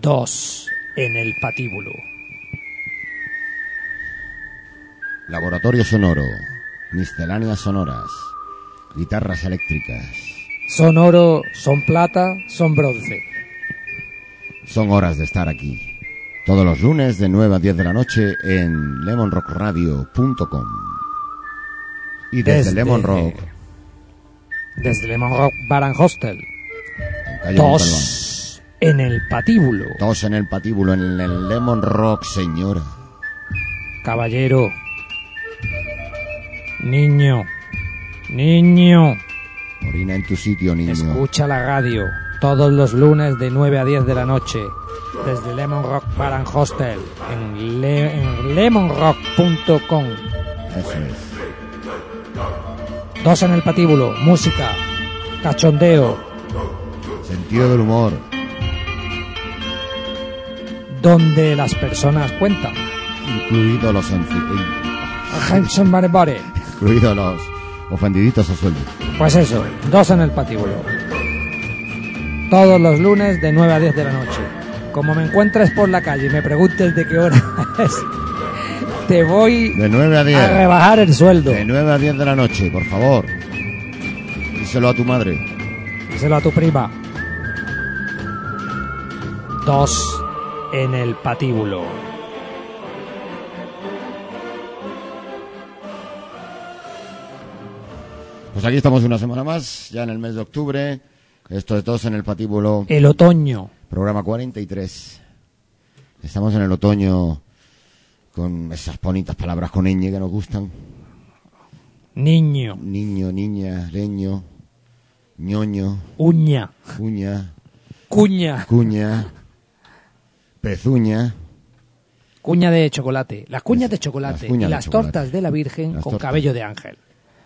Dos en el patíbulo. Laboratorio sonoro. Misceláneas sonoras. Guitarras eléctricas. Son oro, son plata, son bronce. Son horas de estar aquí. Todos los lunes de 9 a 10 de la noche en lemonrockradio.com. Y desde, Desde- Lemon Rock, Desde Lemon Rock Bar and Hostel. en calle Montalbán. En el patíbulo. Dos en el patíbulo, en el Lemon Rock, señora. Caballero. Niño. Niño. Orina en tu sitio, niño. Escucha la radio todos los lunes de 9 a 10 de la noche desde Lemon Rock Bar and Hostel en, le- en lemonrock.com. Eso es. Dos en el patíbulo, música, cachondeo, Sentido del humor. Donde las personas cuentan. Incluidos los, Hanson incluidos los ofendiditos a sueldo. Pues eso, dos en el patíbulo. Todos los lunes de 9 a 10 de la noche. Como me encuentres por la calle y me preguntes de qué hora es, te voy De 9 a 10. a rebajar el sueldo. De 9 a 10 de la noche, por favor. Díselo a tu madre. Díselo a tu prima. Dos en el patíbulo. Pues aquí estamos una semana más, ya en el mes de octubre. Esto es todos en el patíbulo, El otoño. programa 43. Estamos en el otoño con esas bonitas palabras con ñ que nos gustan. Niño. Niño, niña, leño, ñoño, Uña. uña, Cuña. cuña, pezuña. Cuña de chocolate. Las cuñas de Las chocolate cuñas y de las chocolate. tortas de la Virgen Las con tortas. cabello de ángel.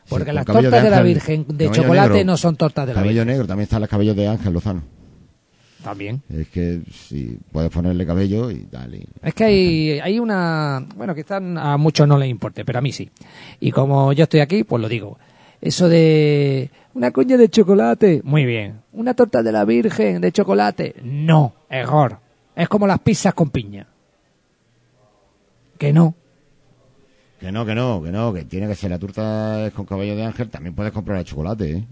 Porque las tortas de, la Virgen de chocolate negro. no son tortas de la Cabello Virgen. negro, también están los cabellos de Ángel Lozano. También. Es que si puedes ponerle cabello y dale. Es que hay, hay una... Bueno, quizás a muchos no les importe, pero a mí sí. Y como yo estoy aquí, pues lo digo. Eso de... Una cuña de chocolate. Muy bien. Una torta de la Virgen de chocolate. No. Error. Es como las pizzas con piña. Que no. Que no, que no, que no, que tiene que ser la torta es con cabello de ángel. También puedes comprar el chocolate, ¿eh?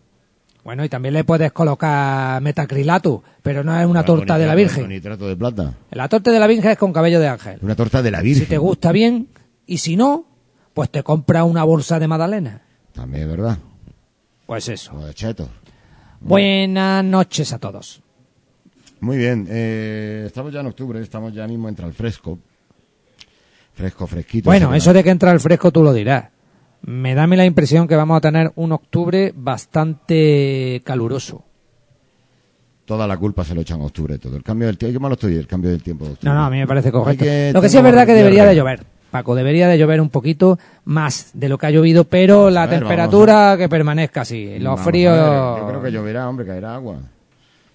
Bueno, y también le puedes colocar metacrilato, pero no es una torta de la Virgen. Con nitrato de plata. La torta de la Virgen es con cabello de ángel. Una torta de la Virgen. Si te gusta bien, y si no, pues te compra una bolsa de magdalena. También es verdad. Pues eso. O de. Buenas noches a todos. Muy bien, eh, estamos ya en octubre, estamos ya mismo entre el fresco. Fresco, fresquito. Bueno, eso de que entra el fresco tú lo dirás. Me da la impresión que vamos a tener un octubre bastante caluroso. Toda la culpa se lo echan a octubre todo. El cambio del tiempo, qué malo estoy el cambio del tiempo de octubre. No, no, a mí me parece correcto. Que Lo que sí es verdad que debería de llover. Paco, debería de llover un poquito más de lo que ha llovido, pero la ver, temperatura que permanezca así. Los Vamos fríos... Yo creo que lloverá, hombre, caerá agua.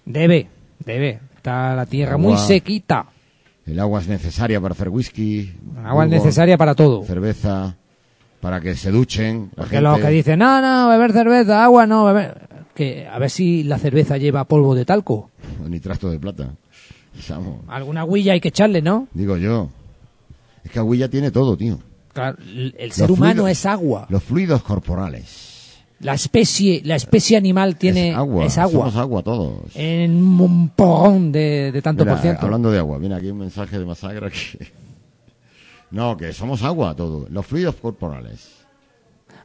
Debe, debe. Está la tierra Agua. muy sequita. El agua es necesaria para hacer whisky. Agua es necesaria para todo. Cerveza, para que se duchen. La Porque gente. los que dicen, no, no, beber cerveza, agua no, beber... Que a ver si la cerveza lleva polvo de talco. Nitrato de plata. Alguna huilla hay que echarle, ¿no? digo yo. Es que Aguilla tiene todo, tío. Claro, el el ser Los humano fluidos- es agua. Los fluidos corporales. La especie, la especie animal tiene es agua. es agua. Somos agua todos. En un porrón de, de tanto Mira, por ciento. Hablando de agua, viene aquí un mensaje de Masagra que... No, que somos agua todo. Los fluidos corporales.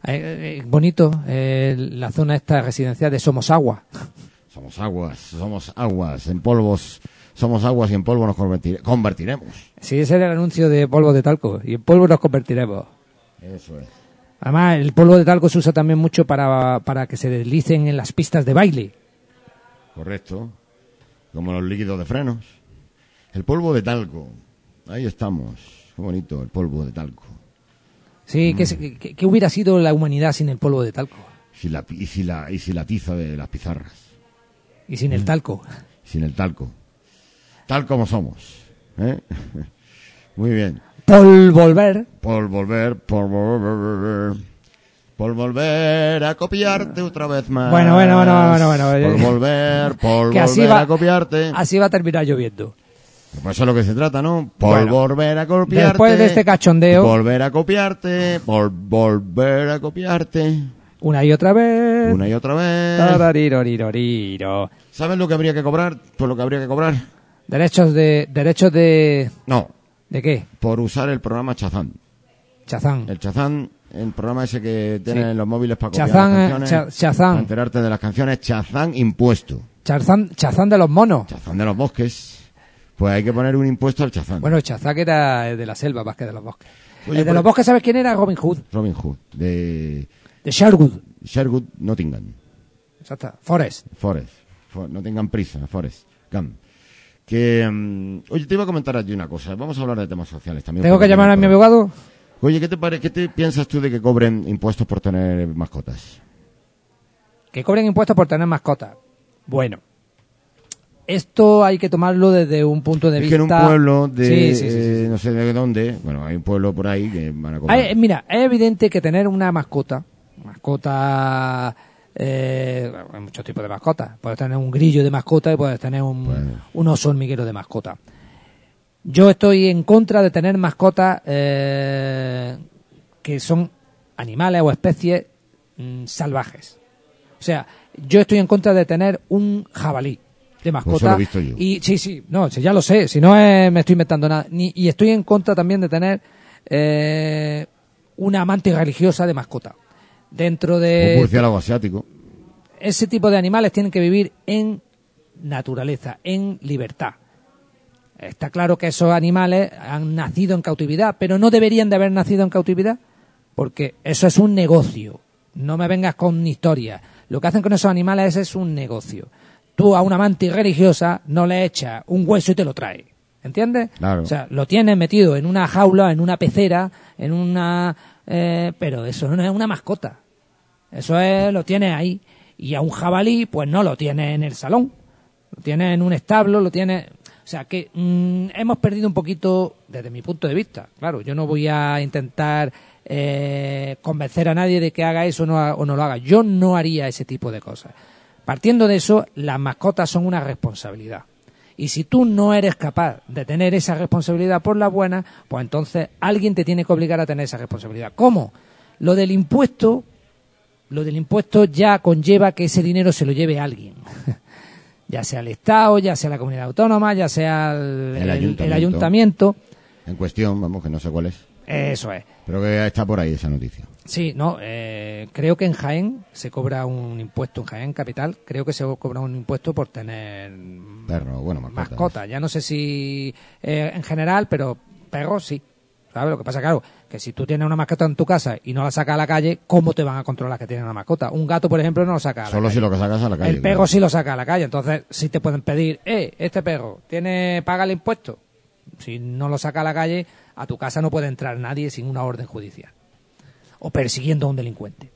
Eh, eh, bonito, eh, la zona esta residencial de Somos Agua. Somos aguas, somos aguas. En polvos, somos aguas y en polvo nos convertire- convertiremos. Sí, ese era el anuncio de polvo de talco. Y en polvo nos convertiremos. Eso es. Además, el polvo de talco se usa también mucho para, para que se deslicen en las pistas de baile. Correcto. Como los líquidos de frenos. El polvo de talco. Ahí estamos. Qué bonito, el polvo de talco. Sí, Mm. ¿qué, qué- qué hubiera sido la humanidad sin el polvo de talco? Si la, y, si la, y si la tiza de las pizarras. Y sin Mm. el talco. Sin el talco. Tal como somos. ¿eh? Muy bien. Por volver. Por volver, por volver. Por volver a copiarte otra vez más. Bueno, bueno, bueno, bueno, bueno. Por volver, por Que así volver va- a copiarte. Así va a terminar lloviendo. Pues eso es lo que se trata, ¿no? Por Bueno, volver a copiarte. Después de este cachondeo, Volver a copiarte, por volver a copiarte. una y otra vez. Una y otra vez. ¿Sabes lo que habría que cobrar? Pues lo que habría que cobrar. Derechos de. Derechos de. No, ¿De qué? por usar el programa Chazán. Chazán. El Chazán, el programa ese que tienen Sí. los móviles para copiar Chazán, las eh, canciones. Cha- Chazán. Para enterarte de las canciones. Chazán impuesto. Chazán, Chazán de los monos. Chazán de los bosques. Pues hay que poner un impuesto al Chazán. Bueno, Chazán que era de la selva más que de los bosques. Oye, el de pero- los bosques, ¿sabes quién era? Robin Hood. Robin Hood. De De Sherwood. Sherwood, Nottingham. Exacto. Forest. Forest. For- no tengan prisa, Forest. Gump. Que, mm, oye, te iba a comentar allí una cosa. Vamos a hablar de temas sociales también. ¿Tengo que llamar a mi abogado? Oye, ¿qué te, pare- ¿qué te piensas tú de que cobren impuestos por tener mascotas? Que cobren impuestos por tener mascotas. Bueno. Esto hay que tomarlo desde un punto de es vista... que en un pueblo de, Sí, sí, eh, no sé de dónde, bueno, hay un pueblo por ahí que van a cobrar. Hay- mira, es evidente que tener una mascota, mascota, eh, hay muchos tipos de mascotas. Puedes tener un grillo de mascota y puedes tener un, Pues- un oso hormiguero de mascota. Yo estoy en contra de tener mascotas eh, que son animales o especies mm, salvajes. O sea, yo estoy en contra de tener un jabalí de mascota. Pues eso lo he visto yo. Y sí, sí, no, sí, ya lo sé, si no es- me estoy inventando nada. Ni- y estoy en contra también de tener eh, una amante religiosa de mascota. Dentro un de murciélago asiático. ese tipo de animales tienen que vivir en naturaleza, en libertad. Está claro que esos animales han nacido en cautividad, pero no deberían de haber nacido en cautividad, porque eso es un negocio. No me vengas con historias. Lo que hacen con esos animales es un negocio. Tú a una amante religiosa no le echas un hueso y te lo trae. ¿Entiendes? Claro. O sea, lo tienes metido en una jaula, en una pecera, en una... eh, pero eso no es una mascota. Eso es, lo tienes ahí. Y a un jabalí, pues no lo tienes en el salón. Lo tienes en un establo, lo tienes... O sea que mm, hemos perdido un poquito, desde mi punto de vista. Claro, yo no voy a intentar eh, convencer a nadie de que haga eso o no, o no lo haga. Yo no haría ese tipo de cosas. Partiendo de eso, las mascotas son una responsabilidad. Y si tú no eres capaz de tener esa responsabilidad por la buena, pues entonces alguien te tiene que obligar a tener esa responsabilidad. ¿Cómo? Lo del impuesto, lo del impuesto ya conlleva que ese dinero se lo lleve alguien. ya sea el Estado, ya sea la comunidad autónoma, ya sea el, El el- el ayuntamiento. ayuntamiento. En cuestión, vamos, que no sé cuál es. Eso es. Pero que está por ahí esa noticia. Sí, no, eh, creo que en Jaén se cobra un impuesto, en Jaén Capital, creo que se cobra un impuesto por tener Perro, bueno, mascotas. mascota. Ya no sé si eh, en general, pero perros sí. ¿Sabes? Lo que pasa, claro, que si tú tienes una mascota en tu casa y no la sacas a la calle, ¿cómo te van a controlar que tienes una mascota? Un gato, por ejemplo, no lo saca a la Solo calle. si lo que sacas a la calle. El perro claro. sí lo saca a la calle, entonces sí te pueden pedir, eh, este perro tiene paga el impuesto. Si no lo saca a la calle, a tu casa no puede entrar nadie sin una orden judicial o persiguiendo a un delincuente.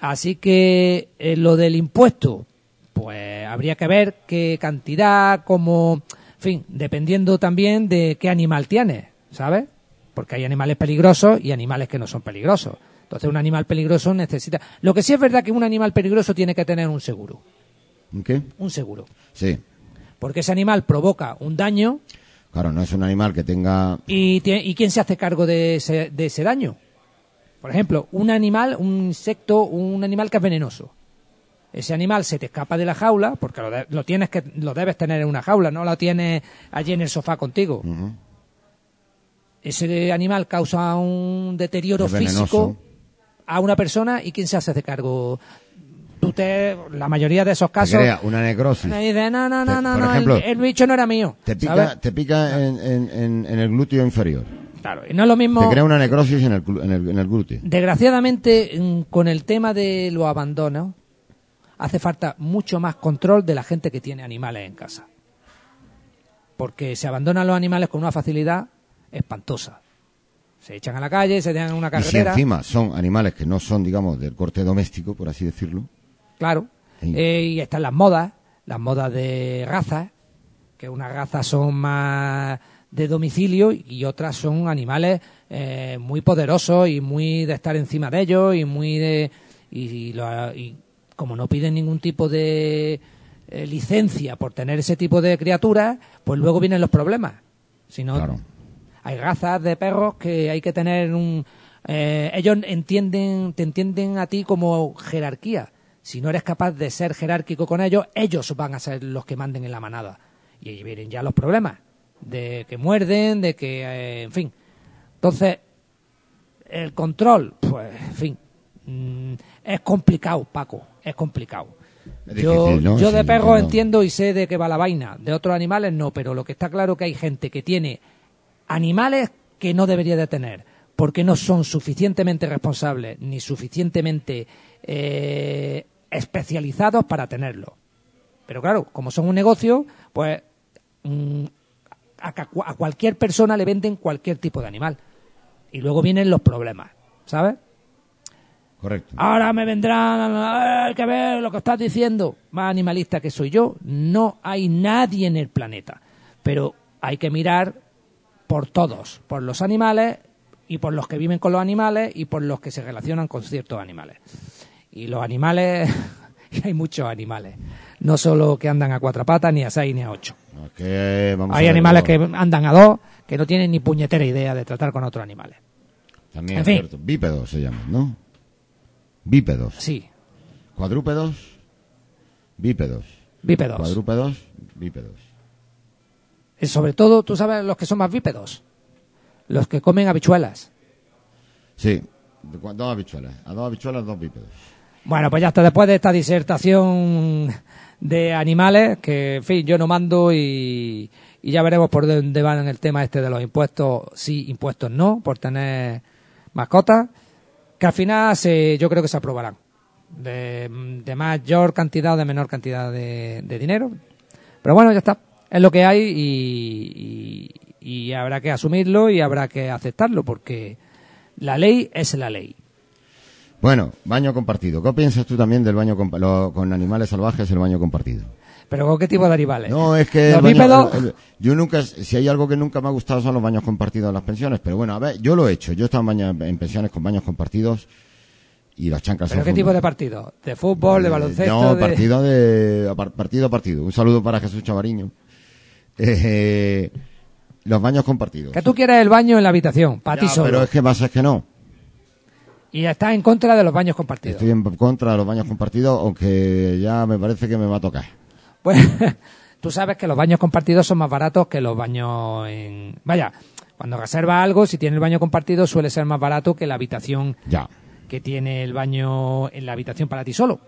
Así que eh, lo del impuesto, pues habría que ver qué cantidad, como, en fin, dependiendo también de qué animal tienes, ¿sabes? Porque hay animales peligrosos y animales que no son peligrosos. Entonces un animal peligroso necesita... Lo que sí es verdad que un animal peligroso tiene que tener un seguro. ¿Un ¿Qué? Un seguro. Sí. Porque ese animal provoca un daño Claro, no es un animal que tenga... y, ¿y quién se hace cargo de ese, de ese daño? Por ejemplo, un animal, un insecto, un animal que es venenoso. Ese animal se te escapa de la jaula, porque lo, de- lo tienes que, lo debes tener en una jaula, no lo tienes allí en el sofá contigo. Ese animal causa un deterioro Es venenoso. físico a una persona y quién se hace de cargo. Tú te, la mayoría de esos casos crea una necrosis. me dice, no, no, no, Te- no, por no, ejemplo, el, bicho no era mío. Te pica, ¿sabes? te pica en- en- en el glúteo inferior. Claro, y no es lo mismo. Te crea una necrosis en el, en el, en el glúteo. Desgraciadamente, mm, con el tema de los abandonos, hace falta mucho más control de la gente que tiene animales en casa. Porque se abandonan los animales con una facilidad espantosa. Se echan a la calle, se dejan en una Y si carretera. encima son animales que no son, digamos, del corte doméstico, por así decirlo, Claro. Sí. Eh, y están las modas, las modas de razas, que unas razas son más de domicilio y otras son animales eh, muy poderosos y muy de estar encima de ellos y muy de y, y lo- y como no piden ningún tipo de eh, licencia por tener ese tipo de criaturas, pues luego vienen los problemas. Si no, Claro. hay razas de perros que hay que tener un... eh, ellos entienden, te entienden a ti como jerarquía. Si no eres capaz de ser jerárquico con ellos, ellos van a ser los que manden en la manada. Y ahí vienen ya los problemas. De que muerden, de que... eh, en fin. Entonces, el control, pues, en fin. mm, es complicado, Paco. Es complicado. Es yo yo de Sí, perros entiendo y sé de qué va la vaina. De otros animales no, pero lo que está claro que hay gente que tiene animales que no debería de tener, porque no son suficientemente responsables ni suficientemente eh, especializados para tenerlo. Pero claro, como son un negocio, pues mm, a, cualquier persona le venden cualquier tipo de animal. Y luego vienen los problemas, ¿sabes? Correcto. Ahora me vendrán, "Eh, hay que ver lo que estás diciendo. Más animalista que soy yo, no hay nadie en el planeta. Pero hay que mirar por todos, por los animales y por los que viven con los animales y por los que se relacionan con ciertos animales. Y los animales, y hay muchos animales, no solo que andan a cuatro patas, ni a seis, ni a ocho. Vamos a Hay animales que andan a dos, que no tienen ni puñetera idea de tratar con otros animales. También en es fin. cierto. Bípedos se llaman, ¿no? Bípedos. Sí, Cuadrúpedos. Bípedos. bípedos. Cuadrúpedos. Bípedos. Y sobre todo, tú sabes los que son más bípedos. Los que comen habichuelas. Sí. Dos habichuelas. A dos habichuelas, dos bípedos. Bueno, pues ya está. Después de esta disertación de animales, que, en fin, yo no mando y, y ya veremos por dónde van en el tema este de los impuestos, sí, impuestos no, por tener mascotas, que al final se, yo creo que se aprobarán. De, de mayor cantidad o de menor cantidad de, dinero. Pero bueno, ya está. Es lo que hay y habrá que asumirlo y habrá que aceptarlo porque la ley es la ley. Bueno, baño compartido. ¿Qué piensas tú también del baño compa- lo- con animales salvajes, el baño compartido? ¿Pero con qué tipo de animales? No, es que... ¿Los el baño- el- el- yo nunca, si hay algo que nunca me ha gustado son los baños compartidos en las pensiones, pero bueno, a ver, yo lo he hecho. Yo he estado en, baña- en pensiones con baños compartidos y las chancas ¿Pero qué tipo de partido? ¿De fútbol, de Eh, baloncesto? No, de- partido de partido a partido. Un saludo para Jesús Chavariño. Eh, los baños compartidos. Que tú quieres el baño en la habitación, para ti solo. Pero es que pasa es que no. Y estás en contra de los baños compartidos. Estoy en contra de los baños compartidos, aunque ya me parece que me va a tocar. Pues tú sabes que los baños compartidos son más baratos que los baños en... Vaya, cuando reservas algo, si tiene el baño compartido suele ser más barato que la habitación Ya, que tiene el baño en la habitación para ti solo.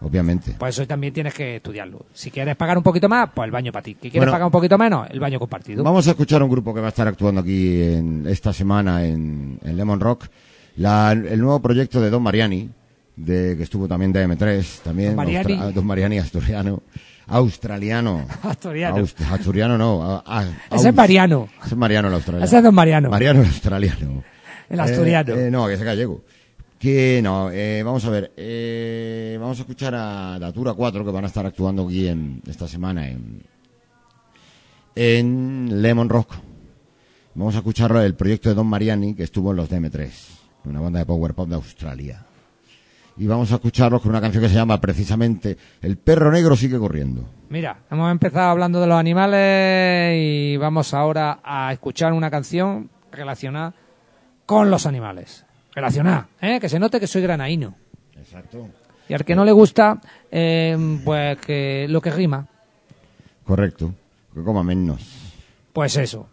obviamente. Por eso también tienes que estudiarlo. Si quieres pagar un poquito más, pues el baño para ti. Si quieres Bueno. pagar un poquito menos, el baño compartido. Vamos a escuchar un grupo que va a estar actuando aquí en, esta semana en, en Lemon Rock. La- el nuevo proyecto de Don Mariani, de, que estuvo también de M3, también. Don Mariani. Austra- Don Mariani asturiano. Australiano. Asturiano. Aust- asturiano no. a- a- Ese es Mariano. Ese es Mariano el australiano. Ese es Don Mariano. Mariano el australiano. El asturiano. Eh, eh, no, que es gallego. Que no, eh, vamos a ver. eh, vamos a escuchar a Datura 4 que van a estar actuando aquí en, esta semana en, en Lemon Rock. Vamos a escuchar el proyecto de Don Mariani que estuvo en los DM3, una banda de power pop de Australia. Y vamos a escucharlos con una canción que se llama precisamente El perro negro sigue corriendo. Mira, hemos empezado hablando de los animales y vamos ahora a escuchar una canción relacionada con los animales. Relacionada, ¿eh? que se note que soy granaíno. Exacto. Y al que no le gusta, eh, pues que lo que rima, Correcto. Que coma menos. pues eso.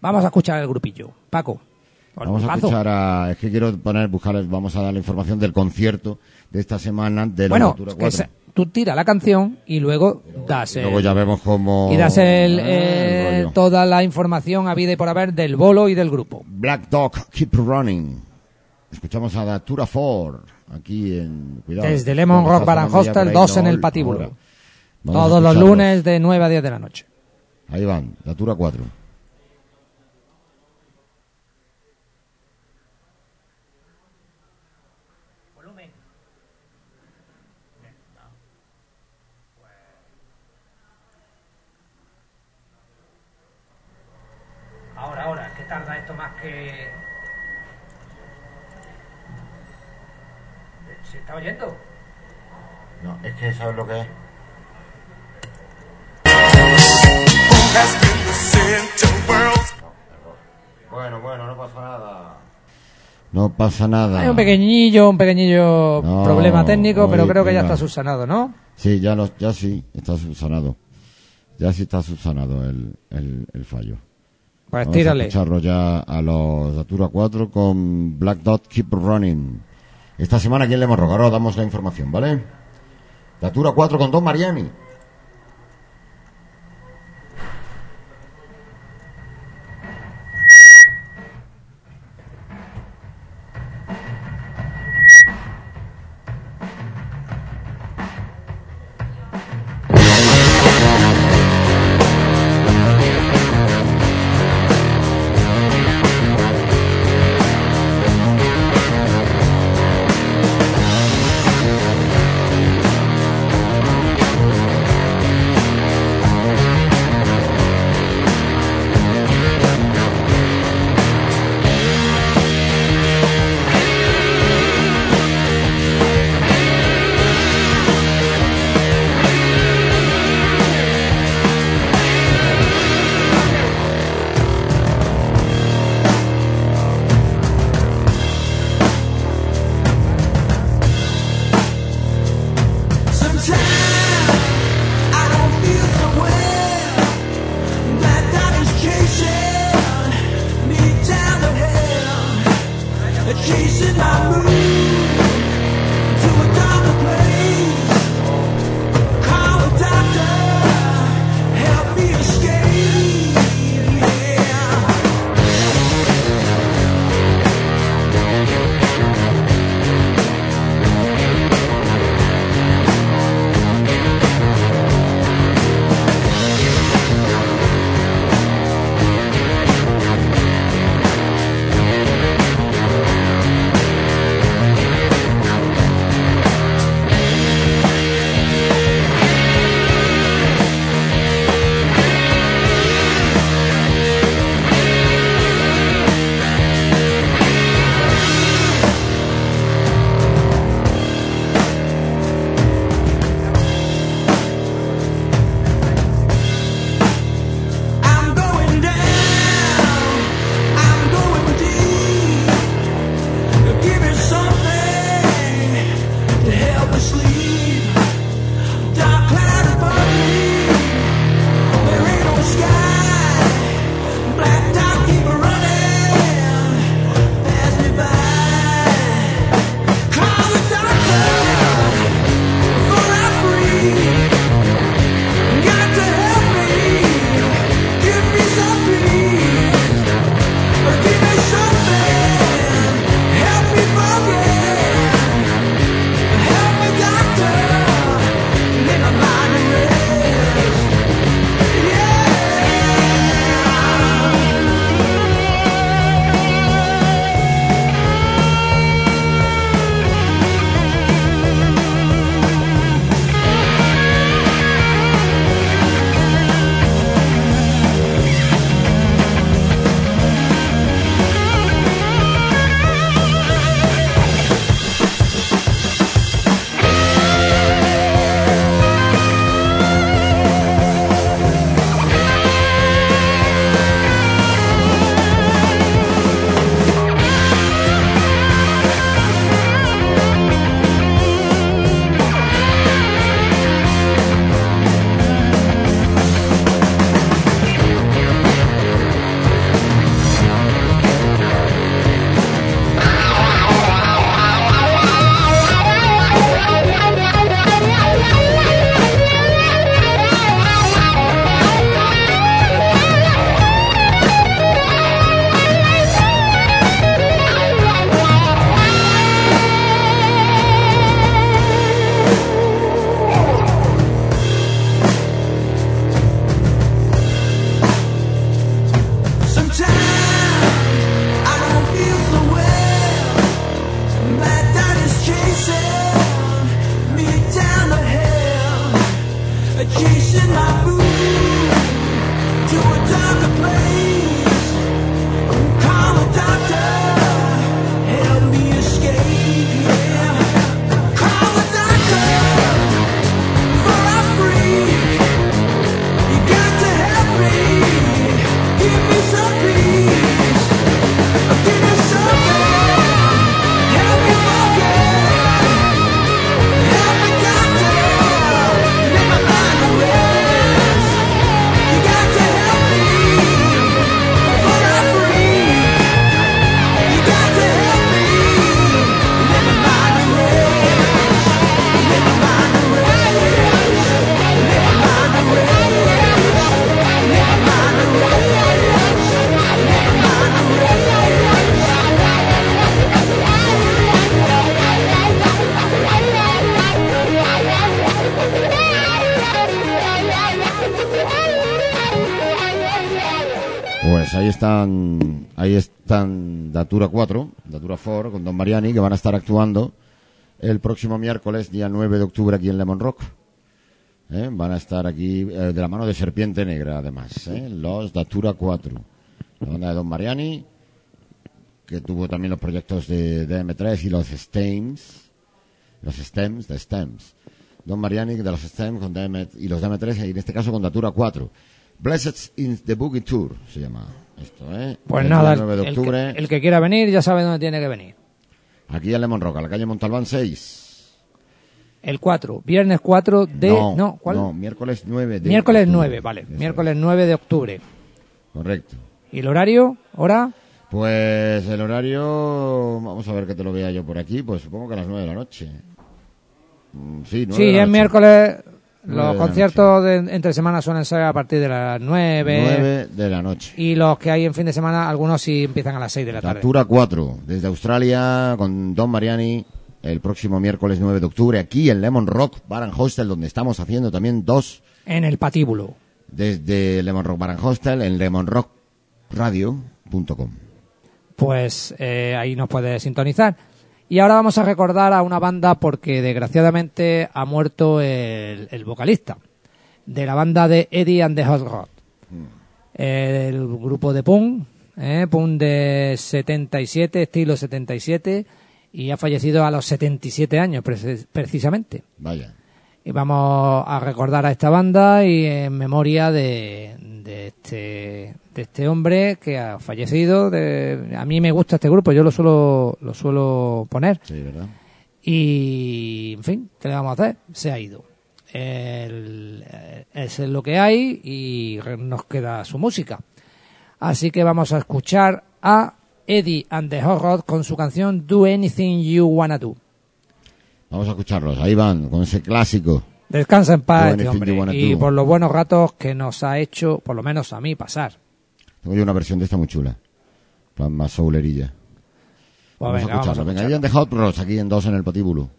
Vamos a escuchar el grupillo. Paco. Vamos a escuchar a... Es que quiero poner, buscar, vamos a dar la información del concierto de esta semana de la Bueno, que 4. se- tú tira la canción y luego das el, Luego ya vemos cómo... y das el, Ah, eh, el toda la información a vida y por haber del bolo y del grupo. Black Dog, Keep Running. Escuchamos a Datura 4 aquí en... Cuidado. Desde Lemon Rock Baran Hostel, por ahí, dos en no, el patíbulo. Todos los lunes de 9 a 10 de la noche. Ahí van, Datura 4. ¿Se está oyendo? No, es que sabes lo que es. Bueno, bueno, no pasa nada. No pasa nada. Hay un pequeñillo, un pequeñillo problema técnico, pero creo que ya está subsanado, ¿no? Sí, ya, lo, ya sí, está subsanado. Ya sí está subsanado el, el, el fallo. Pues Vamos tírale. A ya a los Datura 4 con Black Dot Keep Running. Esta semana, ¿quién le hemos rogado? Damos la información, ¿vale? Datura 4 con Don Mariani. Thank you. Mariani, que van a estar actuando el próximo miércoles, día 9 de octubre, aquí en Lemon Rock. ¿Eh? Van a estar aquí eh, de la mano de Serpiente Negra, además. ¿eh? Los Datura 4. La banda de Don Mariani, que tuvo también los proyectos de, de M3 y los Stems. Los Stems, de Stems. Don Mariani de los Stems con DM, y los DM3, y en este caso con Datura 4. Blessed in the Boogie Tour se llama esto, ¿eh? Pues El nada, día 9 de el, que, octubre, el que quiera venir ya sabe dónde tiene que venir. Aquí en Lemon Rock, a la calle Montalbán 6. El 4, viernes 4 de... No, ¿cuál? no, miércoles 9 de Miércoles octubre. 9, vale. Eso Miércoles 9 de octubre. es, Correcto. ¿Y el horario? ¿Hora? Pues el horario, vamos a ver que te lo vea yo por aquí, pues supongo que a las 9 de la noche. Mm, Sí, 9 Sí, de la es noche. miércoles. Los conciertos de, entre semanas suelen ser a partir de las 9. 9 de la noche. Y los que hay en fin de semana, algunos sí empiezan a las 6 de la tarde. Datura 4, desde Australia, con Don Mariani, el próximo miércoles 9 de octubre, aquí en Lemon Rock Bar and Hostel, donde estamos haciendo también dos, En el patíbulo. desde Lemon Rock Bar and Hostel, en lemonrockradio.com. Pues eh, ahí nos puede sintonizar. Y ahora vamos a recordar a una banda porque desgraciadamente ha muerto el, el vocalista de la banda de Eddie and the Hot Rod. El grupo de punk, eh, punk de 77, estilo 77, y ha fallecido a los 77 años precis- precisamente. Vaya. Y vamos a recordar a esta banda y en memoria de, de este de este hombre que ha fallecido. De, a mí me gusta este grupo, yo lo suelo lo suelo poner Sí, ¿verdad? y en fin, ¿qué le vamos a hacer? Se ha ido. El- eh, es lo que hay y nos queda su música. Así que vamos a escuchar a Eddie and the Hot Rod con su canción Do Anything You Wanna Do. Vamos a escucharlos. Ahí van, con ese clásico. Descansa en paz este hombre y por los buenos ratos que nos ha hecho, por lo menos a mí, pasar. Tengo yo una versión de esta muy chula. Plan más soulerilla. Pues vamos venga, a vamos a escucharlo. Venga, escucharlo. Ian de Hot Rods, aquí en dos en el patíbulo.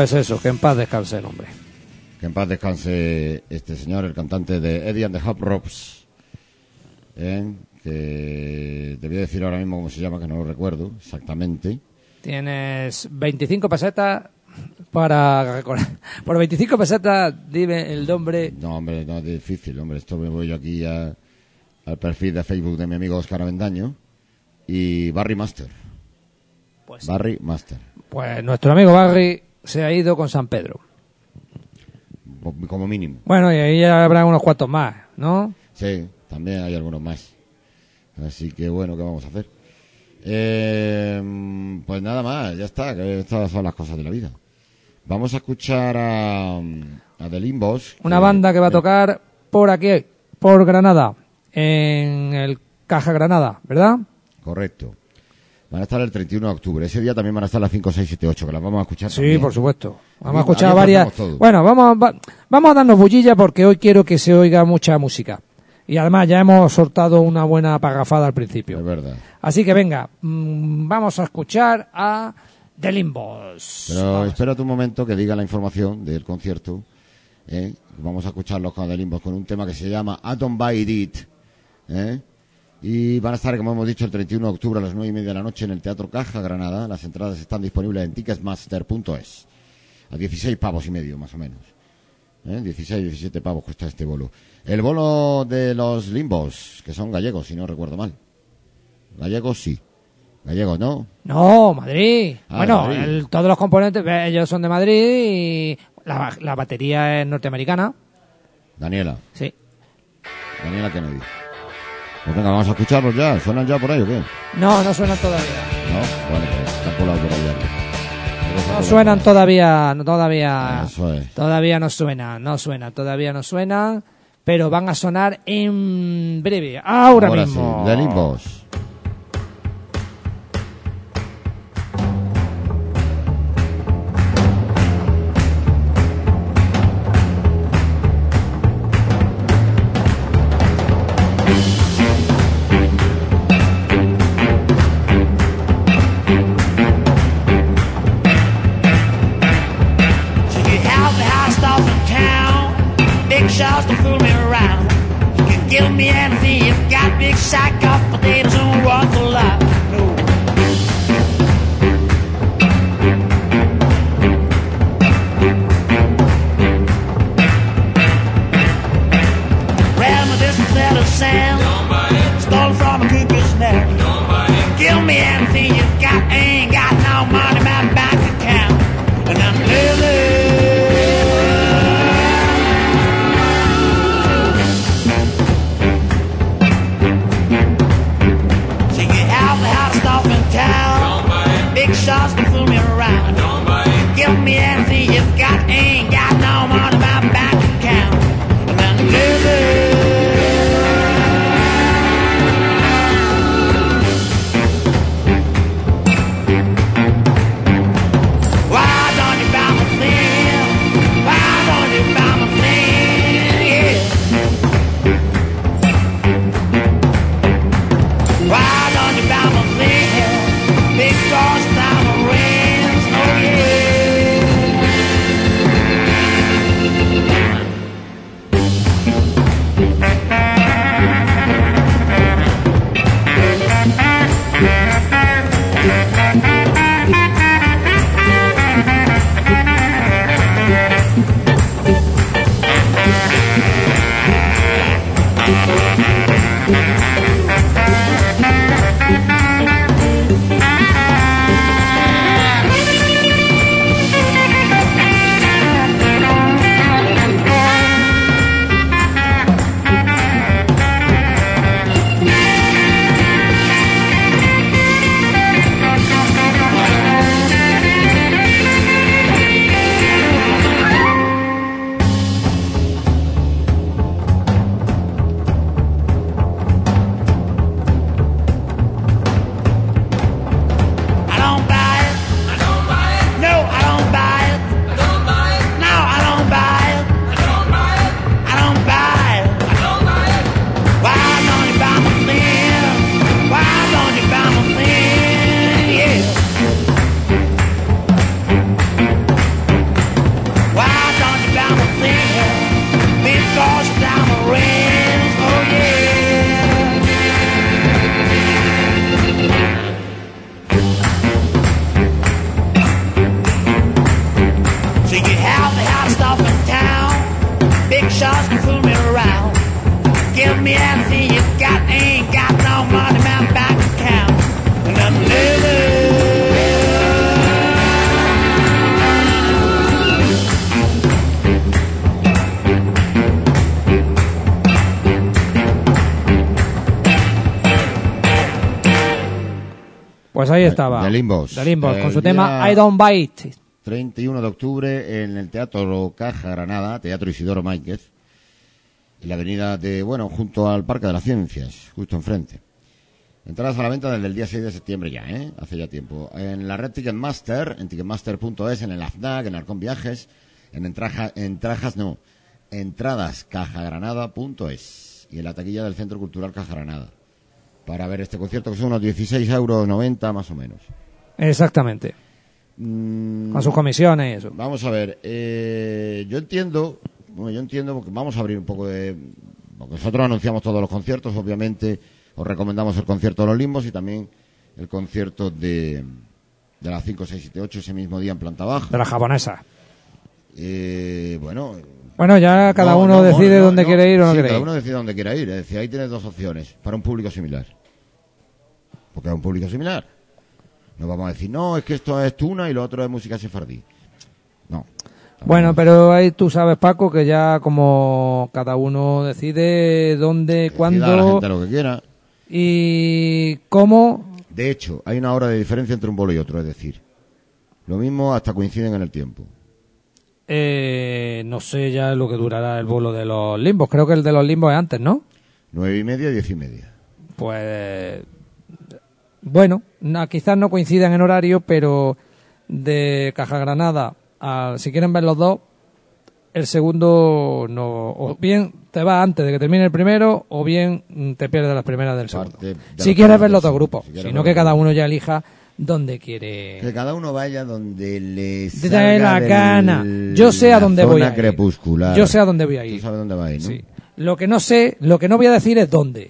Pues eso, que en paz descanse el hombre. Que en paz descanse este señor, el cantante de Eddie and the Hop Rops. ¿eh? Que te voy a decir ahora mismo cómo se llama, que no lo recuerdo exactamente. Tienes 25 pesetas para recordar. Por 25 pesetas, dime el nombre. No, hombre, no es difícil, hombre. Esto me voy yo aquí a- al perfil de Facebook de mi amigo Oscar Avendaño y Barry Master. Pues, Barry Master. pues nuestro amigo Barry se ha ido con San Pedro. Como mínimo. Bueno, y ahí ya habrá unos cuantos más, ¿no? Sí, también hay algunos más. Así que bueno, ¿qué vamos a hacer? Eh, pues nada más, ya está, que estas son las cosas de la vida. Vamos a escuchar a, a The Limbos. Una banda que va a tocar por aquí, por Granada, en el Caja Granada, ¿verdad? Correcto. Van a estar el 31 de octubre. Ese día también van a estar las 5, 6, 7, 8, que las vamos a escuchar Sí, también. por supuesto. Vamos a escuchar varias. Bueno, vamos, va- vamos a darnos bullilla porque hoy quiero que se oiga mucha música. Y además ya hemos soltado una buena parrafada al Es principio. verdad. Así que venga, mm, vamos a escuchar a The Limbos. Pero Vamos. espérate un momento que diga la información del concierto. ¿eh? Vamos a escucharlos con The Limbos con un tema que se llama Don't Buy It. ¿eh? Y van a estar, como hemos dicho, el 31 de octubre a las 9 y media de la noche en el Teatro Caja Granada. Las entradas están disponibles en ticketmaster.es. A 16 pavos y medio, más o menos. ¿Eh? 16, 17 pavos cuesta este bolo. El bolo de los Limbos, que son gallegos, si no recuerdo mal. Gallegos sí. Gallegos, ¿no? No, Madrid. Ah, bueno, Madrid. el- todos los componentes, ellos son de Madrid y la, la batería es norteamericana. Daniela. Sí. Daniela Kennedy. Pues venga, vamos a escucharlos ya. ¿Suenan ya por ahí o qué? No, no suenan todavía. No, vale, pues están por la todavía. No suenan todavía, no, todavía. Eso es. Todavía no suena, no suena, todavía no suena, pero van a sonar en breve, ahora, Ahora mismo. sí, de estaba. De Limbos. De Limbos, con su tema I Don't Bite. 31 de octubre en el Teatro Caja Granada, Teatro Isidoro Máquez, y la avenida de, bueno, junto al Parque de las Ciencias, justo enfrente. Entradas a la venta desde el día 6 de septiembre ya, ¿eh? Hace ya tiempo. En la red Ticketmaster, en ticketmaster.es, en el AFNAC, en Arcon Viajes, en entraja, entrajas, no, entradascajagranada.es y en la taquilla del Centro Cultural Caja Granada. Para ver este concierto que son unos 16 euros 90 más o menos. Exactamente. Mm, Con sus comisiones y eso. Vamos a ver, eh, yo entiendo, bueno, yo entiendo porque vamos a abrir un poco de... porque nosotros anunciamos todos los conciertos, obviamente os recomendamos el concierto de los limbos y también el concierto de, de las 5, 6, 7, 8 ese mismo día en planta baja. De la japonesa. Eh, bueno... Bueno, ya cada no, uno no, decide no, dónde quiere ir o no sí, quiere cada ir. uno decide dónde quiere ir, es decir, ahí tienes dos opciones para un público similar. Porque es un público similar. No vamos a decir, no, es que esto es tuna y lo otro es música sefardí. No. Bueno, pero ahí tú sabes, Paco, que ya como cada uno decide dónde, Decida la cuándo gente lo que quiera. y cómo. De hecho, hay una hora de diferencia entre un bolo y otro, es decir, lo mismo hasta coinciden en el tiempo. Eh, no sé ya lo que durará el bolo de los limbos. Creo que el de los limbos es antes, ¿no? Nueve y media, diez y media. Pues bueno, quizás no coincidan en horario, pero de Caja Granada, a, si quieren ver los dos, el segundo no, o bien te va antes de que termine el primero, o bien te pierdes las primeras del segundo. De Si quieres ver los dos grupos, si sino que cada uno ya elija dónde quiere. Que cada uno vaya donde le salga la del- gana. Yo sé a dónde voy a ir. crepuscular. Yo sé a dónde voy a Tú ir. sabes dónde va a ir, ¿no? Sí. Lo que no sé, lo que no voy a decir es dónde,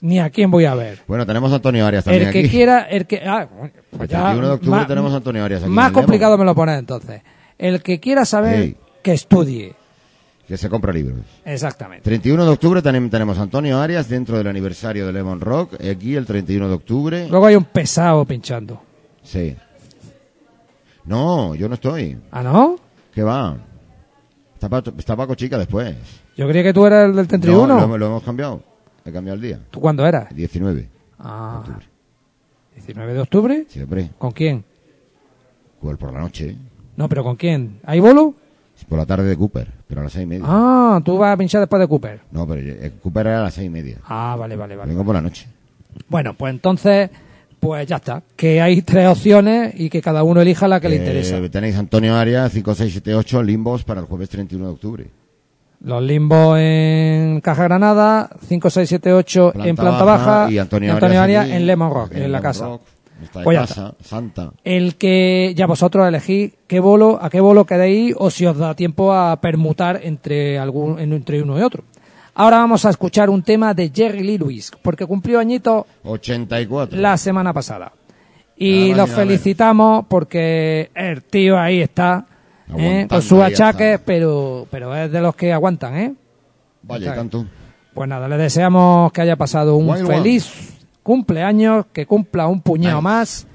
ni a quién voy a ver. Bueno, tenemos a Antonio Arias también El que aquí. quiera, el que. Ah, pues El ya 31 de octubre más- tenemos a Antonio Arias aquí Más el complicado me lo pones entonces. El que quiera saber, que estudie. Que se compra libros. Exactamente. 31 de octubre también tenemos a Antonio Arias dentro del aniversario de Lemon Rock. Aquí el 31 de octubre. Luego hay un pesado pinchando. Sí. No, yo no estoy. ¿Ah, no? ¿Qué va? Está Paco, está Paco Chica después. Yo creía que tú eras el del 31. No, lo, lo hemos cambiado. He cambiado el día. ¿Tú cuándo eras? 19. Ah, 19 de octubre. Siempre. ¿Con quién? Jugar por la noche. No, pero ¿con quién? ¿Hay bolo? Por la tarde de Cooper, pero a las seis y media. Ah, tú vas a pinchar después de Cooper. No, pero eh, Cooper era a las seis y media. Ah, vale, vale, vale. Vengo por la noche. Bueno, pues entonces, pues ya está. Que hay tres opciones y que cada uno elija la que le Eh, interesa. Tenéis Antonio Arias, 5678, Limbos para el jueves 31 de octubre. Los limbos en Caja Granada, 5678 en planta baja, y Antonio, Arias, aquí, en Lemon Rock, aquí en la Lemon casa. Rock, Está de Pues casa, Santa. El que ya vosotros elegís qué bolo, a qué bolo queréis o si os da tiempo a permutar entre algún en- entre uno y otro. Ahora vamos a escuchar un tema de Jerry Lee Lewis, porque cumplió añito 84. la semana pasada. Y más lo y nada felicitamos porque el tío ahí está, ¿eh? Con sus achaques, pero, pero es de los que aguantan, ¿eh? Vaya, Está tanto. Pues nada, le deseamos que haya pasado un Wild feliz cumpleaños, que cumpla un puñado más.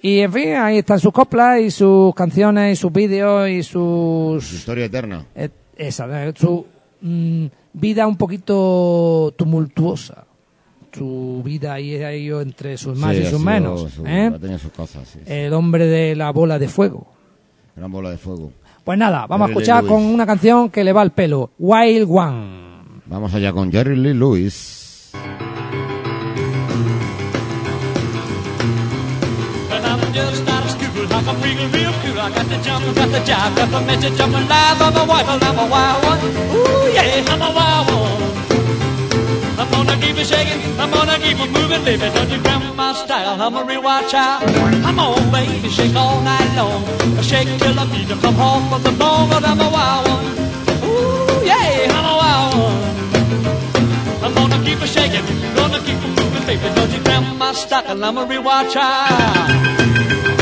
Y en fin, ahí están sus coplas y sus canciones y sus vídeos y Su sus... historia eterna. eh, esa, eh, su mm, vida un poquito tumultuosa. Su vida ahí, ahí entre sus más Sí, y sus sido menos. su- ¿eh? Ha tenido sus cosas, sí. sí. El hombre de la bola de fuego. Gran bola de fuego. Pues nada, vamos a Jerry escuchar con una canción que le va al pelo. Wild One. Vamos allá con Jerry Lee Lewis. I'm real, real cool. I got the jump, got the jive, got the message, I'm alive, I'm a wild, I'm a wild one. Ooh, yeah, I'm a wild one. I'm gonna keep it shaking, I'm gonna keep it moving, baby. Don't you grab my style, I'm a real wild child. I'm on, baby, shake all night long. Shake till the beat come home from the bone, but I'm a wild one. Ooh, yeah, I'm a wild one. I'm gonna keep it shaking, gonna keep it moving, baby. Don't you grab my stocking, I'm a real wild child.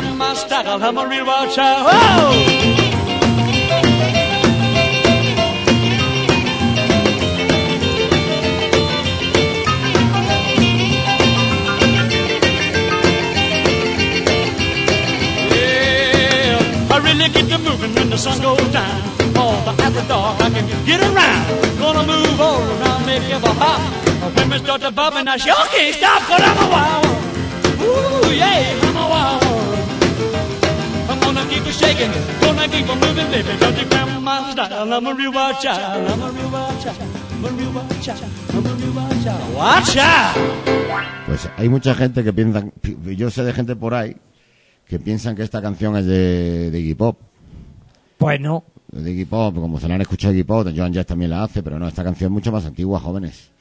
ship it, don't be late. We're gonna move it all night long. Yeah. Whole lot of shaking going on. I'm a wild one. Ooh, yeah, I'm a wild one. I'm gonna keep it shaking, child. I'm a real wild child. Oh! Yeah, I really get to moving when the sun goes down. Oh, but after dark I can get around. Gonna move on, I'll make it a hop. When we start to bump and I sure can't stop, but I'm a wild one. Ooh, yeah, I'm a wild shaking, gonna keep it moving, baby. Don't you grab my style. I'm a real wild child. I'm a real wild child. I'm a real wild child. I'm a real wild child. Wild child. Pues hay mucha gente que piensa, yo sé de gente por ahí que piensan que esta canción es de, de Iggy Pop. Pues no. De Iggy Pop, como se la han escuchado Iggy Pop, Joan Jett también la hace, pero no, esta canción es mucho más antigua, jóvenes.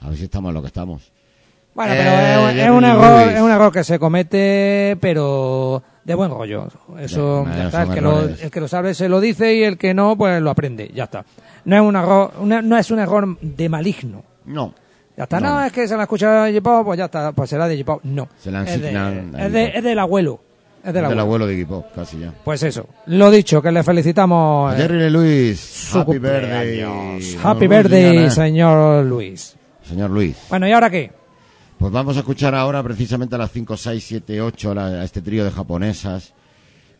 A ver si estamos en lo que estamos. Bueno, Eh, pero es, es Jerry un error, es un error que se comete, pero de buen rollo. Eso, Ya, está. El que, lo, el que lo sabe se lo dice y el que no, pues lo aprende. Ya está. No es un error, una- no es un error de maligno. No. Ya está. No, No. es que se la escucha de J-Pop, pues ya está. Pues será de J-Pop. No. Se la han es, de- es, de- J-Pop. es del abuelo. Es del abuelo. abuelo de Pop, casi ya. Pues eso. Lo dicho, que le felicitamos. A eh, Jerry Lewis, su Happy. Birthday. Happy birthday, señor Luis. Señor Luis. Bueno, ¿y ahora qué? Pues vamos a escuchar ahora precisamente a las 5, 6, 7, 8 la- a este trío de japonesas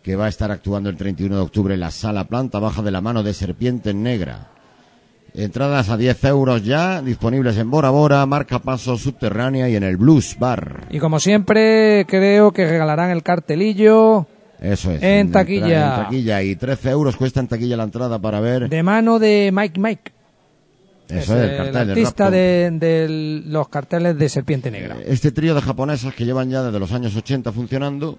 que va a estar actuando el 31 de octubre en la sala planta baja de la mano de Serpiente Negra. Entradas a 10 euros ya, disponibles en Bora Bora, Marca Paso Subterránea y en el Blues Bar. Y como siempre, creo que regalarán el cartelillo Eso es. En taquilla. En taquilla. Y 13 euros cuesta en taquilla la entrada para ver. de mano de Mike Mike. Eso es, el cartel del artista de, de los carteles de Serpiente Negra. Este trío de japonesas que llevan ya desde los años 80 funcionando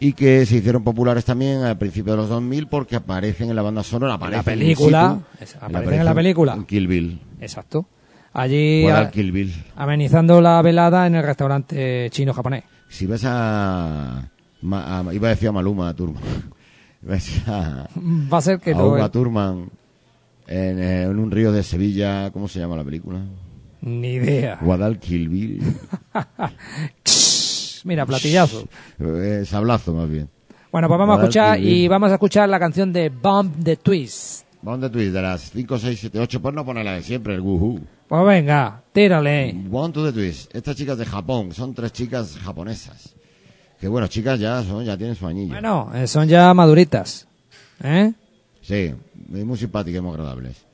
y que se hicieron populares también al principio de los 2000 porque aparecen en la banda sonora, aparecen película, in es- situ, aparecen en la película. en Kill Bill, Exacto. Allí a- Kill Bill. amenizando la velada en el restaurante chino-japonés. Si ves a, a- iba a decir a Maluma Turman, ves a, Va a ser que a no. Uma eh, Thurman en, eh, en un río de Sevilla, ¿cómo se llama la película? Ni idea. Guadalquivir Mira, platillazo. eh, sablazo más bien. Bueno, pues vamos a escuchar y vamos a escuchar la canción de Bomb the Twist. Vamos de Twist, de las 5, 6, 7, 8, pues no ponerla de siempre, el Woohoo. Pues venga, tírale. One to the Twist. Estas chicas de Japón, son tres chicas japonesas. Que bueno, chicas ya son, ya tienen su añillo. Bueno, eh, son ya maduritas. ¿Eh? Sí, muy simpáticas y muy agradables.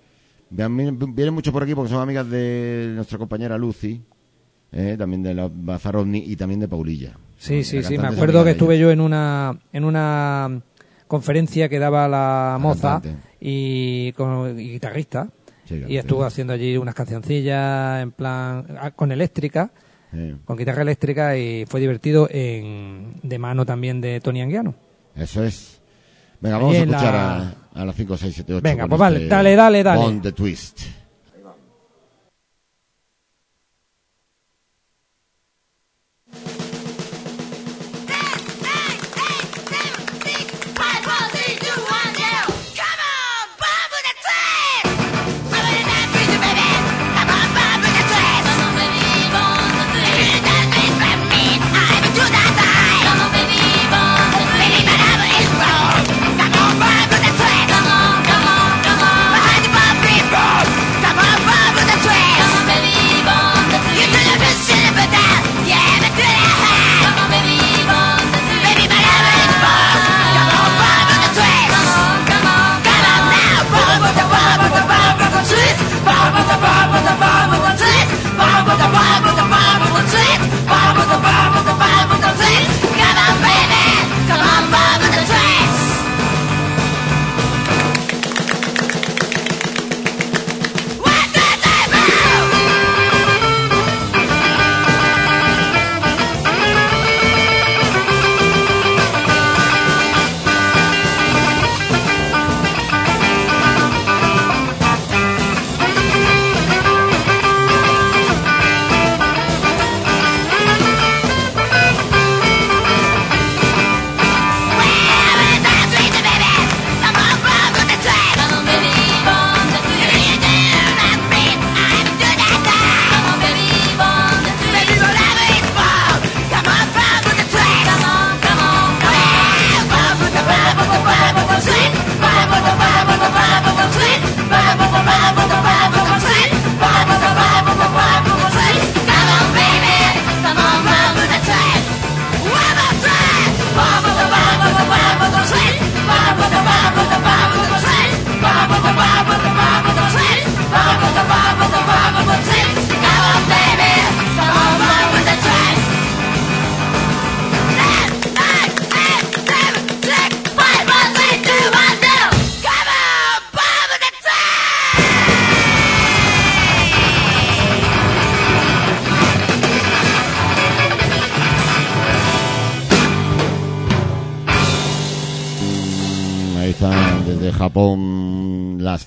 Vienen, mucho por aquí porque son amigas de nuestra compañera Lucy, eh, también de la Bazar OVNI y también de Paulilla. Sí, sí, sí. Me acuerdo que estuve yo en una, en una conferencia que daba la moza y, con, y guitarrista. Sí, claro, y estuvo sí. haciendo allí unas cancioncillas en plan ah, con eléctrica, con guitarra eléctrica y fue divertido en, de mano también de Tony Anguiano. eso es. Venga, vamos a en la- escuchar a, a las 5, 6, 7, 8. Venga, pues vale, dale, dale, dale. On the Twist.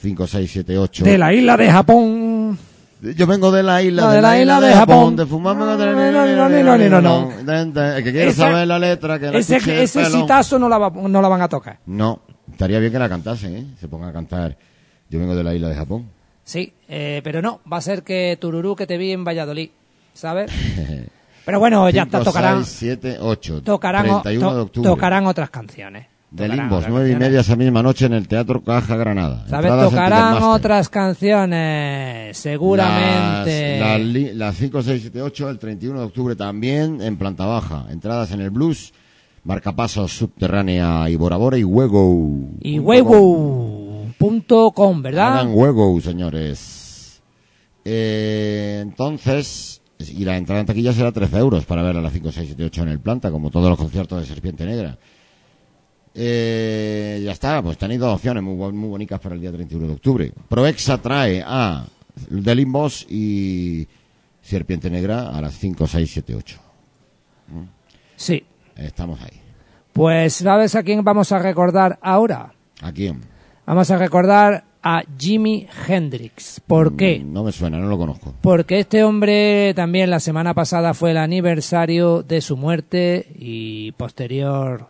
5, 6, 7, 8. De la isla de Japón. Yo vengo de la isla, No, de, la isla de Japón, de fumarme No, de no, no, no, no, no, no, no. El que quiera saber la letra, que la Ese, ese citazo no la, va- no la van a tocar. No, estaría bien que la cantasen, ¿eh? Se pongan a cantar. Yo vengo de la isla de Japón. Sí, eh, pero no, va a ser que Tururú que te vi en Valladolid, ¿sabes? Pero bueno, ya está, 5, tocarán, 6, 7, 8. tocarán, o- 31 de octubre. tocarán otras canciones. De Limbos, nueve y media esa misma noche en el Teatro Caja Granada. ¿Sabes? Entradas Tocarán otras canciones, seguramente. Las, las las 5, 6, 7, 8, el 31 de octubre también en planta baja. Entradas en el Blues, Marcapasos Subterránea y Bora Bora y Huego. Y huevo.com, ¿verdad? Hagan Huego, señores. Eh, entonces, y la entrada en taquilla será 13 euros para ver a las 5, 6, 7, 8 en el planta, como todos los conciertos de Serpiente Negra. Eh, ya está, pues tenéis dos opciones muy, muy bonitas para el día 31 de octubre. Proexa trae a The Limbos y Serpiente Negra a las 5, 6, 7, 8. Sí. Estamos ahí. Pues, ¿sabes a quién vamos a recordar ahora? ¿A quién? Vamos a recordar a Jimi Hendrix. ¿Por qué? Mm, No me suena, no lo conozco. Porque este hombre también la semana pasada fue el aniversario de su muerte y posterior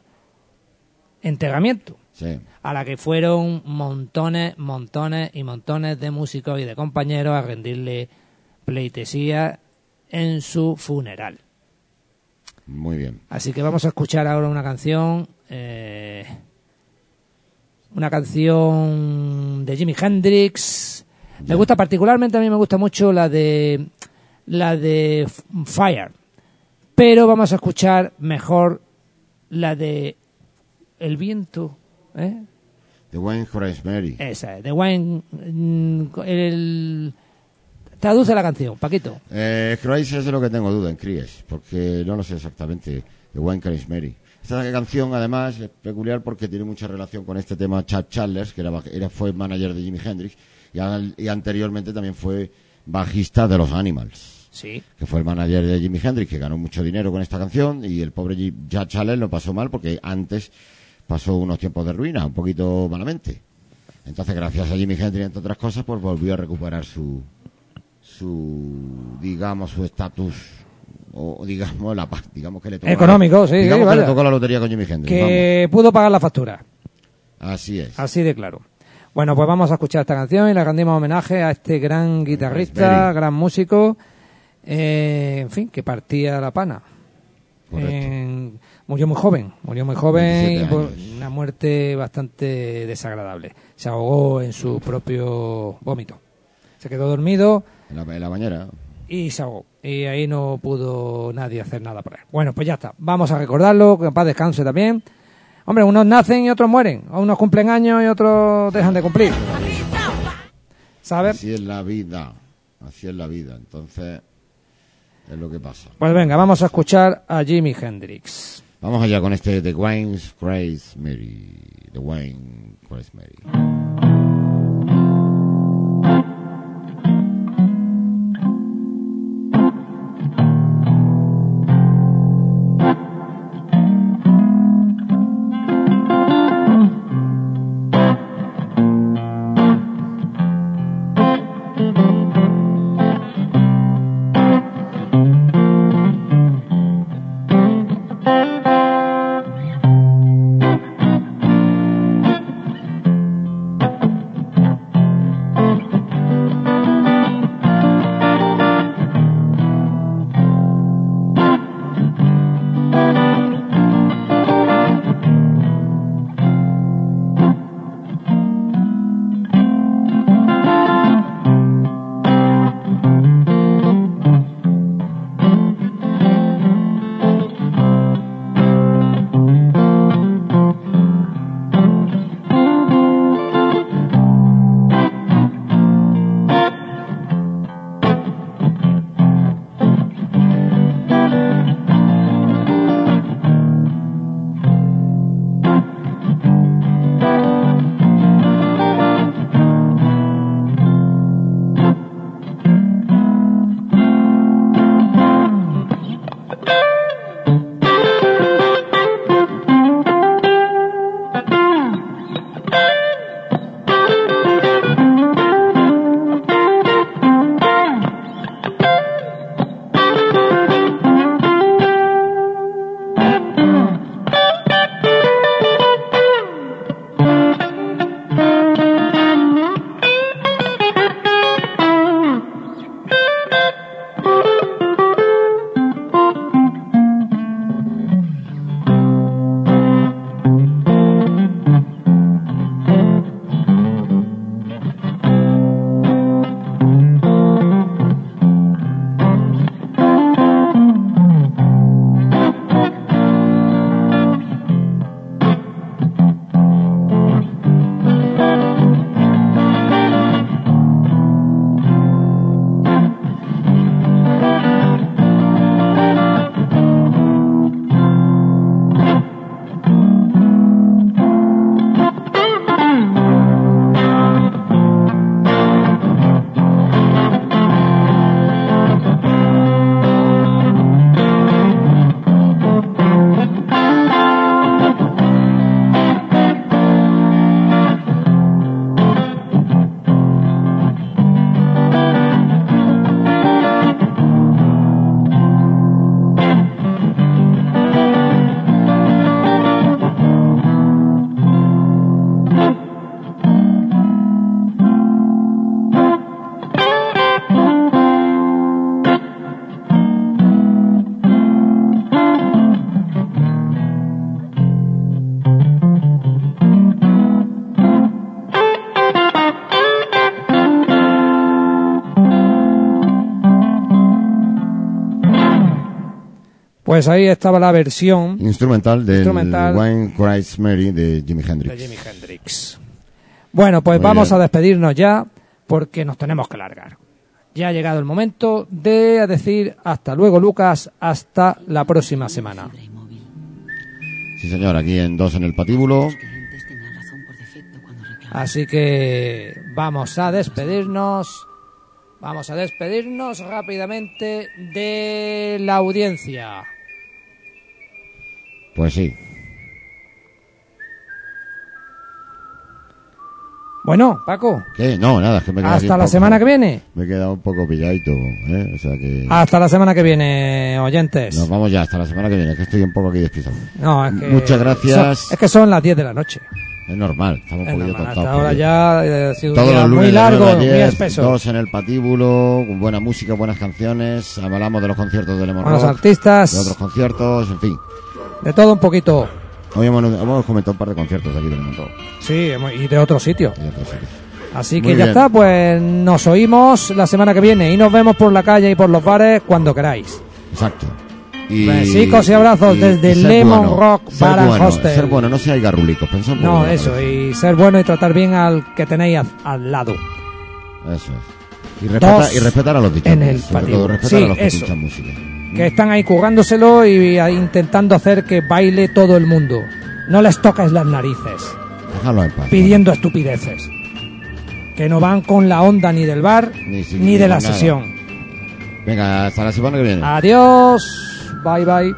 enterramiento, Sí. a la que fueron montones, montones y montones de músicos y de compañeros a rendirle pleitesía en su funeral. Muy bien. Así que vamos a escuchar ahora una canción, eh, una canción de Jimi Hendrix. Me gusta particularmente, a mí me gusta mucho la de la de Fire, pero vamos a escuchar mejor la de El viento, ¿eh? The Wayne Horace Mary. Esa, de Wayne. mm, el, traduce la canción, Paquito. Eh, Christ es de lo que tengo duda en Cries, porque no lo sé exactamente. The Wayne Horace Mary. Esta canción, además, es peculiar porque tiene mucha relación con este tema Chad Chandler, que era, era- fue manager de Jimi Hendrix, y, al- y anteriormente también fue bajista de los Animals, Sí. que fue el manager de Jimi Hendrix, que ganó mucho dinero con esta canción, y el pobre Chad Chandler lo pasó mal porque antes pasó unos tiempos de ruina, un poquito malamente. Entonces, gracias a Jimi Hendrix, entre otras cosas, pues volvió a recuperar su, su digamos, su estatus, o digamos, la paz, digamos que le tocó. Económico, sí, Digamos sí, que le tocó la lotería con Jimi Hendrix. Que pudo pagar la factura. Así es. Así de claro. Bueno, pues vamos a escuchar esta canción y le rendimos homenaje a este gran guitarrista, gran músico, eh, en fin, que partía la pana. Correcto. En- murió muy joven, murió muy joven 27 y por una muerte bastante desagradable. Se ahogó en su propio vómito. Se quedó dormido En la, en la bañera. y se ahogó. Y ahí no pudo nadie hacer nada por él. Bueno, pues ya está. Vamos a recordarlo, que en paz descanse también. Hombre, unos nacen y otros mueren. Unos cumplen años y otros dejan de cumplir. ¿Sabes? Así es la vida. Así es la vida. Entonces, es lo que pasa. Pues venga, vamos a escuchar a Jimi Hendrix. Vamos allá con este The Wayne's Grace Mary. The Wayne Grace Mary. Pues ahí estaba la versión Instrumental del Instrumental. Wine Cries Mary de Jimi Hendrix. de Jimi Hendrix. Bueno, pues Muy vamos bien. a despedirnos ya porque nos tenemos que largar. Ya ha llegado el momento de decir hasta luego, Lucas, hasta la próxima semana. Sí, señor, aquí en Dos en el Patíbulo. Así que vamos a despedirnos. Vamos a despedirnos rápidamente de la audiencia. Pues sí. Bueno, Paco, ¿Qué? No, nada, es que me he quedado hasta un la poco- semana que viene. Me he quedado un poco pilladito, ¿eh? O sea que... Hasta la semana que viene, oyentes. Nos vamos ya, hasta la semana que viene, que estoy un poco aquí despistado. No, es que Muchas gracias. son- es que son las 10 de la noche. Es normal, estamos un Es poquito normal, hasta ahora ya eh, ha sido un Todos día los lunes muy de largo, nueve a muy diez, espeso. Dos en el patíbulo, con buena música, buenas canciones. Hablamos de los conciertos de Lemon Buenos artistas. de otros conciertos, en fin. De todo un poquito. Hoy hemos, hemos comentado un par de conciertos de aquí de Lemon Rock Sí, y de otro sitio. y de otros sitios. Así Muy que ya está, pues nos oímos la semana que viene y nos vemos por la calle y por los bares cuando queráis. Exacto. Y, Besicos y abrazos desde Lemon Rock and bueno, Hostel. Ser bueno, no seáis garrulicos, pensad No, eso, cabeza. y ser bueno y tratar bien al que tenéis al, al lado. Eso es. Y, respeta- y respetar a los dichos. en el sobre todo respetar Sí, a los que eso. escuchan música. Que están ahí currándoselo y intentando hacer que baile todo el mundo. No les toques las narices, Déjalo en paz. pidiendo estupideces. Que no van con la onda ni del bar Ni si- ni ni de la nada. sesión. Venga, hasta la semana que viene. Adiós. Bye bye.